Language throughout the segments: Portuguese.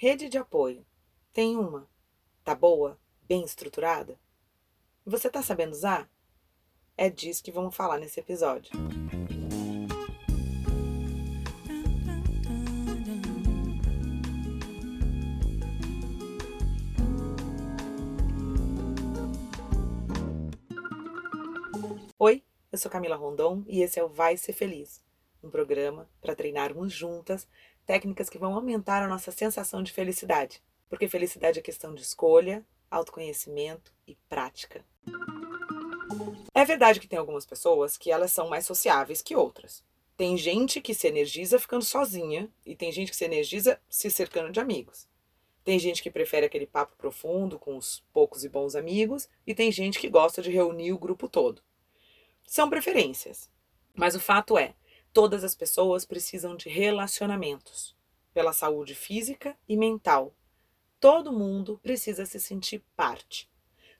Rede de apoio. Tem uma? Tá boa? Bem estruturada? Você tá sabendo usar? É disso que vamos falar nesse episódio. Oi, eu sou Camila Rondon e esse é o Vai Ser Feliz, um programa para treinarmos juntas técnicas que vão aumentar a nossa sensação de felicidade, porque felicidade é questão de escolha, autoconhecimento e prática. É verdade que tem algumas pessoas que elas são mais sociáveis que outras. Tem gente que se energiza ficando sozinha e tem gente que se energiza se cercando de amigos. Tem gente que prefere aquele papo profundo com os poucos e bons amigos e tem gente que gosta de reunir o grupo todo. São preferências. Mas o fato é, todas as pessoas precisam de relacionamentos pela saúde física e mental. Todo mundo precisa se sentir parte.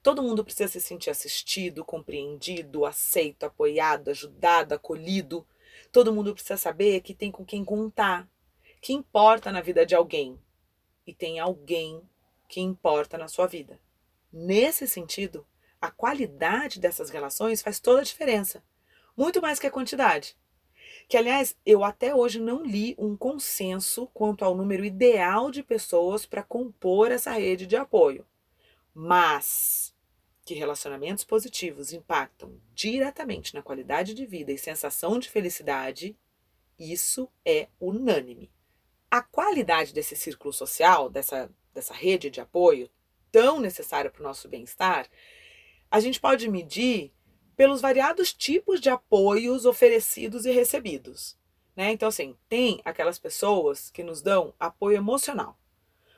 Todo mundo precisa se sentir assistido, compreendido, aceito, apoiado, ajudado, acolhido. Todo mundo precisa saber que tem com quem contar, que importa na vida de alguém e tem alguém que importa na sua vida. Nesse sentido, a qualidade dessas relações faz toda a diferença, muito mais que a quantidade. Que, aliás, eu até hoje não li um consenso quanto ao número ideal de pessoas para compor essa rede de apoio. Mas que relacionamentos positivos impactam diretamente na qualidade de vida e sensação de felicidade, isso é unânime. A qualidade desse círculo social, dessa, dessa rede de apoio tão necessária para o nosso bem-estar, a gente pode medir pelos variados tipos de apoios oferecidos e recebidos. Né? Então, assim, tem aquelas pessoas que nos dão apoio emocional.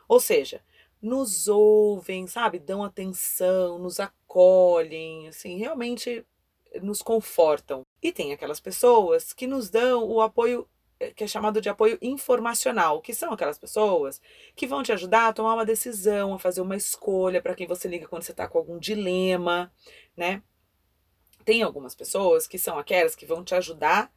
Ou seja, nos ouvem, sabe? Dão atenção, nos acolhem, assim, realmente nos confortam. E tem aquelas pessoas que nos dão o apoio eh, que é chamado de apoio informacional, que são aquelas pessoas que vão te ajudar a tomar uma decisão, a fazer uma escolha para quem você liga quando você está com algum dilema, né? Tem algumas pessoas que são aquelas que vão te ajudar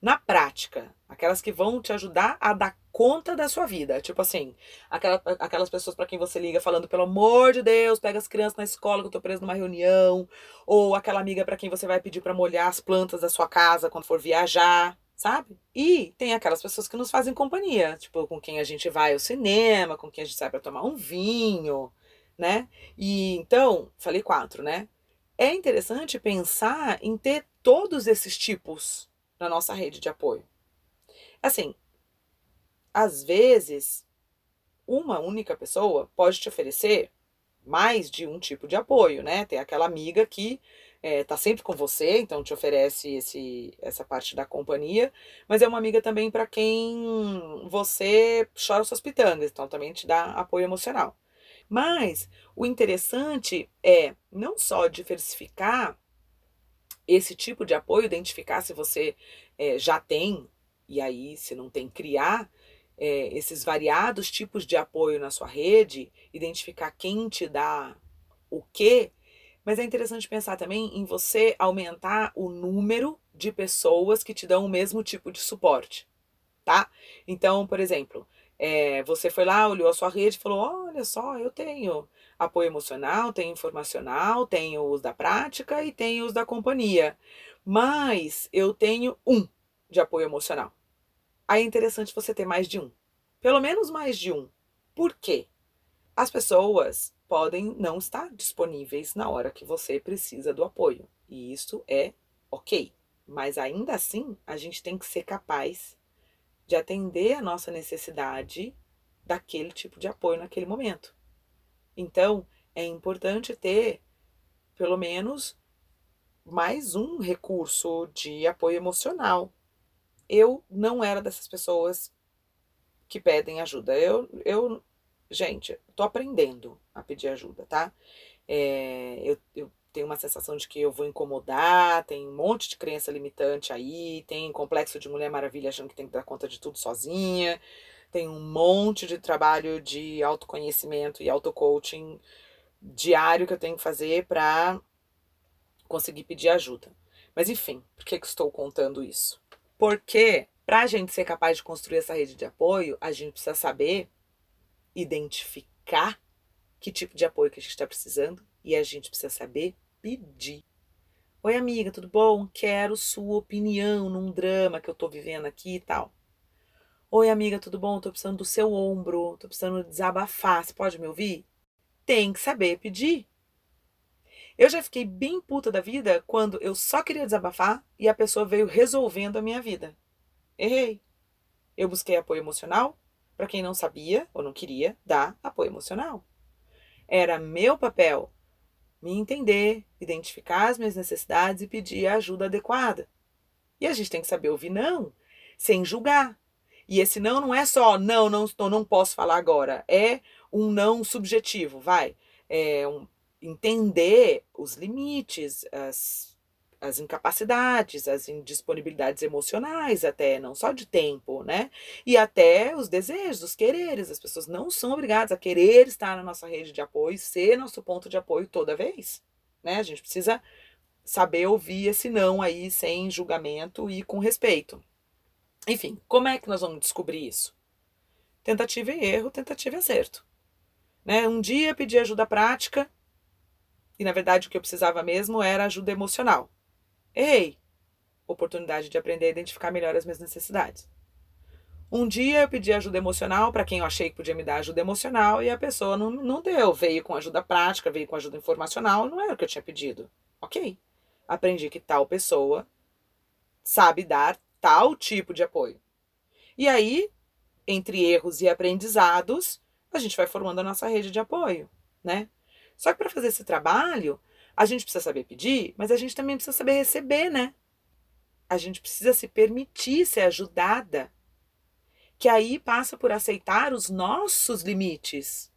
na prática, aquelas que vão te ajudar a dar conta da sua vida. Tipo assim, aquela, aquelas pessoas para quem você liga falando, pelo amor de Deus, pega as crianças na escola que eu tô preso numa reunião, ou aquela amiga para quem você vai pedir para molhar as plantas da sua casa quando for viajar sabe? E tem aquelas pessoas que nos fazem companhia, tipo, com quem a gente vai ao cinema, com quem a gente sai para tomar um vinho, né? E então, falei quatro, né? É interessante pensar em ter todos esses tipos na nossa rede de apoio. Assim, às vezes, uma única pessoa pode te oferecer mais de um tipo de apoio, né? Tem aquela amiga que é, tá sempre com você, então te oferece esse, essa parte da companhia, mas é uma amiga também para quem você chora suas pitangas, então também te dá apoio emocional. Mas o interessante é não só diversificar esse tipo de apoio, identificar se você é, já tem, e aí, se não tem, criar é, esses variados tipos de apoio na sua rede, identificar quem te dá o quê mas é interessante pensar também em você aumentar o número de pessoas que te dão o mesmo tipo de suporte, tá? Então, por exemplo, é, você foi lá, olhou a sua rede e falou: olha só, eu tenho apoio emocional, tenho informacional, tenho os da prática e tenho os da companhia. Mas eu tenho um de apoio emocional. Aí é interessante você ter mais de um. Pelo menos mais de um. Por quê? As pessoas podem não estar disponíveis na hora que você precisa do apoio. E isso é ok. Mas ainda assim, a gente tem que ser capaz de atender a nossa necessidade daquele tipo de apoio naquele momento. Então, é importante ter pelo menos mais um recurso de apoio emocional. Eu não era dessas pessoas que pedem ajuda. Eu, eu Gente, tô aprendendo a pedir ajuda, tá? É, eu, eu tenho uma sensação de que eu vou incomodar, tem um monte de crença limitante aí, tem complexo de Mulher Maravilha achando que tem que dar conta de tudo sozinha, tem um monte de trabalho de autoconhecimento e auto-coaching diário que eu tenho que fazer para conseguir pedir ajuda. Mas enfim, por que, que estou contando isso? Porque para a gente ser capaz de construir essa rede de apoio, a gente precisa saber identificar que tipo de apoio que a gente está precisando e a gente precisa saber pedir. Oi, amiga, tudo bom? Quero sua opinião num drama que eu tô vivendo aqui e tal. Oi, amiga, tudo bom? Tô precisando do seu ombro, tô precisando desabafar. Você pode me ouvir? Tem que saber pedir. Eu já fiquei bem puta da vida quando eu só queria desabafar e a pessoa veio resolvendo a minha vida. Errei. Eu busquei apoio emocional para quem não sabia ou não queria dar apoio emocional. Era meu papel me entender, identificar as minhas necessidades e pedir a ajuda adequada. E a gente tem que saber ouvir não, sem julgar. E esse não não é só não, não, não posso falar agora. É um não subjetivo, vai. É um, entender os limites, as as incapacidades, as indisponibilidades emocionais, até, não só de tempo, né? E até os desejos, os quereres. As pessoas não são obrigadas a querer estar na nossa rede de apoio, ser nosso ponto de apoio toda vez, né? A gente precisa saber ouvir esse não aí sem julgamento e com respeito. Enfim, como é que nós vamos descobrir isso? Tentativa e erro, tentativa e acerto. Né? Um dia pedi ajuda prática, e na verdade o que eu precisava mesmo era ajuda emocional. Errei. Oportunidade de aprender a identificar melhor as minhas necessidades. Um dia eu pedi ajuda emocional para quem eu achei que podia me dar ajuda emocional e a pessoa não, não deu. Veio com ajuda prática, veio com ajuda informacional, não era o que eu tinha pedido. Ok. Aprendi que tal pessoa sabe dar tal tipo de apoio. E aí, entre erros e aprendizados, a gente vai formando a nossa rede de apoio, né? Só que para fazer esse trabalho, a gente precisa saber pedir, mas a gente também precisa saber receber, né? A gente precisa se permitir ser ajudada. Que aí passa por aceitar os nossos limites.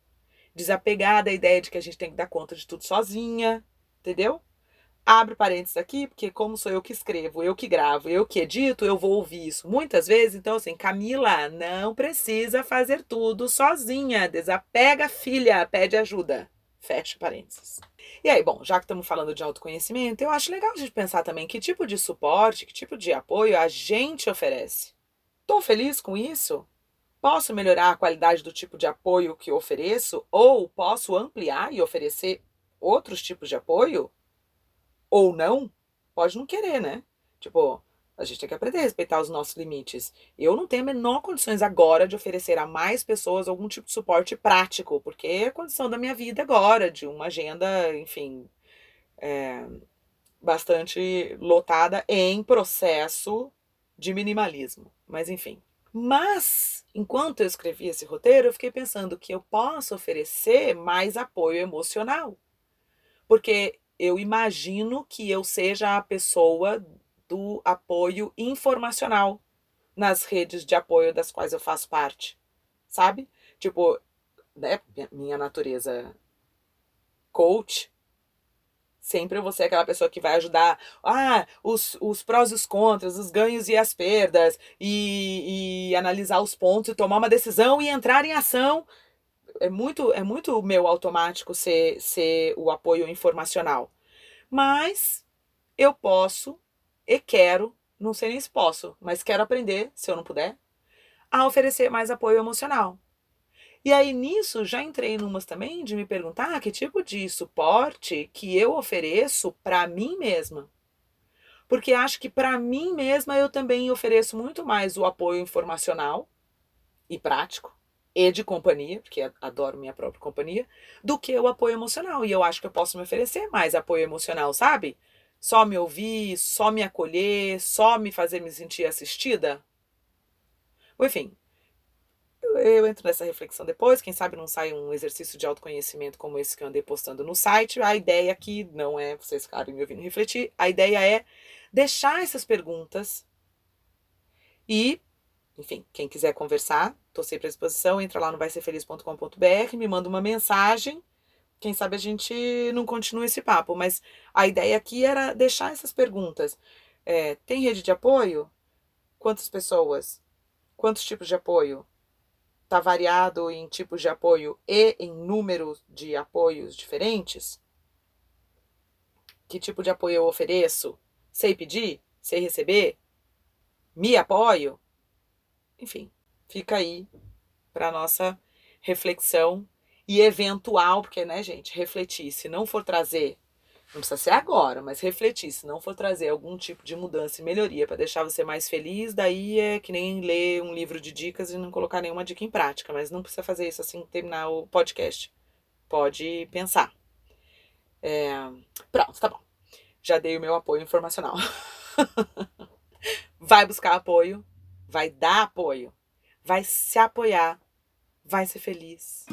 Desapegar da ideia de que a gente tem que dar conta de tudo sozinha, entendeu? Abre parênteses aqui, porque como sou eu que escrevo, eu que gravo, eu que edito, eu vou ouvir isso muitas vezes. Então, assim, Camila, não precisa fazer tudo sozinha. Desapega, filha, pede ajuda. Fecha parênteses. E aí, bom, já que estamos falando de autoconhecimento, eu acho legal a gente pensar também que tipo de suporte, que tipo de apoio a gente oferece. Estou feliz com isso? Posso melhorar a qualidade do tipo de apoio que ofereço? Ou posso ampliar e oferecer outros tipos de apoio? Ou não? Pode não querer, né? Tipo, a gente tem que aprender a respeitar os nossos limites. Eu não tenho a menor condições agora de oferecer a mais pessoas algum tipo de suporte prático, porque é a condição da minha vida agora, de uma agenda, enfim, é, bastante lotada em processo de minimalismo. Mas, enfim. Mas, enquanto eu escrevi esse roteiro, eu fiquei pensando que eu posso oferecer mais apoio emocional. Porque eu imagino que eu seja a pessoa do apoio informacional nas redes de apoio das quais eu faço parte, sabe? Tipo, né, minha natureza coach, sempre eu vou ser aquela pessoa que vai ajudar, ah, os, os prós e os contras, os ganhos e as perdas, e, e analisar os pontos e tomar uma decisão e entrar em ação. É muito, é muito meu automático ser, ser o apoio informacional. Mas eu posso e quero, não sei nem se posso, mas quero aprender, se eu não puder, a oferecer mais apoio emocional. E aí nisso já entrei numas também de me perguntar que tipo de suporte que eu ofereço para mim mesma. Porque acho que para mim mesma eu também ofereço muito mais o apoio informacional e prático e de companhia, porque adoro minha própria companhia, do que o apoio emocional. E eu acho que eu posso me oferecer mais apoio emocional, sabe? Só me ouvir, só me acolher, só me fazer me sentir assistida? Enfim, eu entro nessa reflexão depois. Quem sabe não sai um exercício de autoconhecimento como esse que eu andei postando no site. A ideia aqui não é vocês ficarem me ouvindo refletir, a ideia é deixar essas perguntas e, enfim, quem quiser conversar, estou sempre à disposição. Entra lá no vaiserfeliz.com.br, me manda uma mensagem quem sabe a gente não continua esse papo, mas a ideia aqui era deixar essas perguntas. É, tem rede de apoio? Quantas pessoas? Quantos tipos de apoio? Está variado em tipos de apoio e em número de apoios diferentes? Que tipo de apoio eu ofereço? Sei pedir? Sei receber? Me apoio? Enfim, fica aí para nossa reflexão e eventual, porque, né, gente, refletir, se não for trazer, não precisa ser agora, mas refletir, se não for trazer algum tipo de mudança e melhoria para deixar você mais feliz, daí é que nem ler um livro de dicas e não colocar nenhuma dica em prática, mas não precisa fazer isso assim terminar o podcast. Pode pensar. É... Pronto, tá bom. Já dei o meu apoio informacional. vai buscar apoio, vai dar apoio, vai se apoiar, vai ser feliz.